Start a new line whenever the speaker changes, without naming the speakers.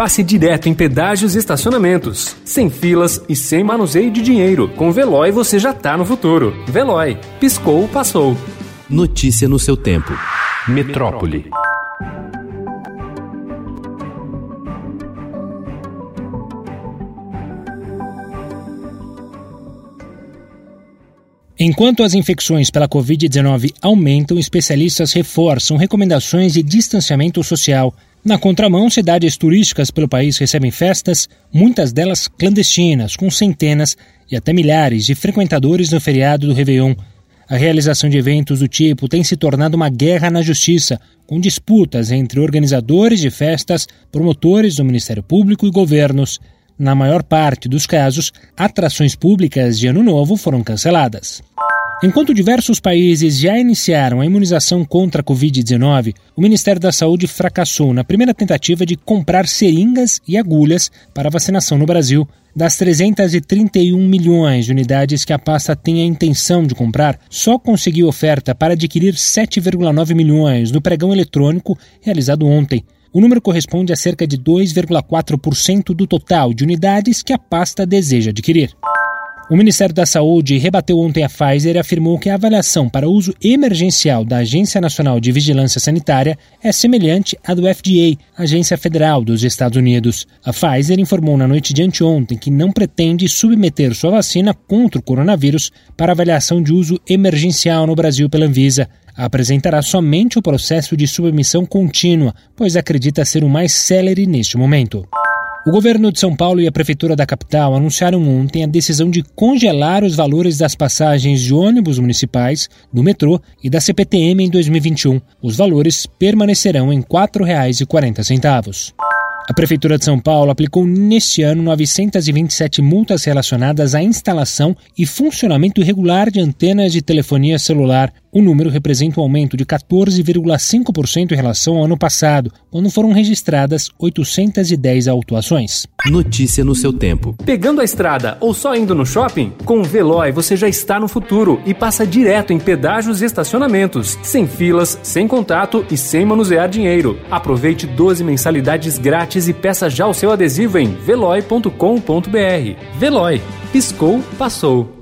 passe direto em pedágios e estacionamentos. Sem filas e sem manuseio de dinheiro. Com Veloy você já tá no futuro. Veloy. Piscou, passou.
Notícia no seu tempo.
Metrópole.
Enquanto as infecções pela Covid-19 aumentam, especialistas reforçam recomendações de distanciamento social. Na contramão, cidades turísticas pelo país recebem festas, muitas delas clandestinas, com centenas e até milhares de frequentadores no feriado do Réveillon. A realização de eventos do tipo tem se tornado uma guerra na justiça, com disputas entre organizadores de festas, promotores do Ministério Público e governos. Na maior parte dos casos, atrações públicas de Ano Novo foram canceladas. Enquanto diversos países já iniciaram a imunização contra a Covid-19, o Ministério da Saúde fracassou na primeira tentativa de comprar seringas e agulhas para vacinação no Brasil. Das 331 milhões de unidades que a pasta tem a intenção de comprar, só conseguiu oferta para adquirir 7,9 milhões no pregão eletrônico realizado ontem. O número corresponde a cerca de 2,4% do total de unidades que a pasta deseja adquirir. O Ministério da Saúde rebateu ontem a Pfizer e afirmou que a avaliação para uso emergencial da Agência Nacional de Vigilância Sanitária é semelhante à do FDA, Agência Federal dos Estados Unidos. A Pfizer informou na noite de anteontem que não pretende submeter sua vacina contra o coronavírus para avaliação de uso emergencial no Brasil pela Anvisa. Apresentará somente o processo de submissão contínua, pois acredita ser o mais célere neste momento. O governo de São Paulo e a prefeitura da capital anunciaram ontem a decisão de congelar os valores das passagens de ônibus municipais, do metrô e da CPTM em 2021. Os valores permanecerão em R$ 4,40. A Prefeitura de São Paulo aplicou neste ano 927 multas relacionadas à instalação e funcionamento irregular de antenas de telefonia celular. O número representa um aumento de 14,5% em relação ao ano passado, quando foram registradas 810 autuações.
Notícia no seu tempo.
Pegando a estrada ou só indo no shopping? Com o Veloy você já está no futuro e passa direto em pedágios e estacionamentos, sem filas, sem contato e sem manusear dinheiro. Aproveite 12 mensalidades grátis e peça já o seu adesivo em veloy.com.br. Veloy. Piscou, passou.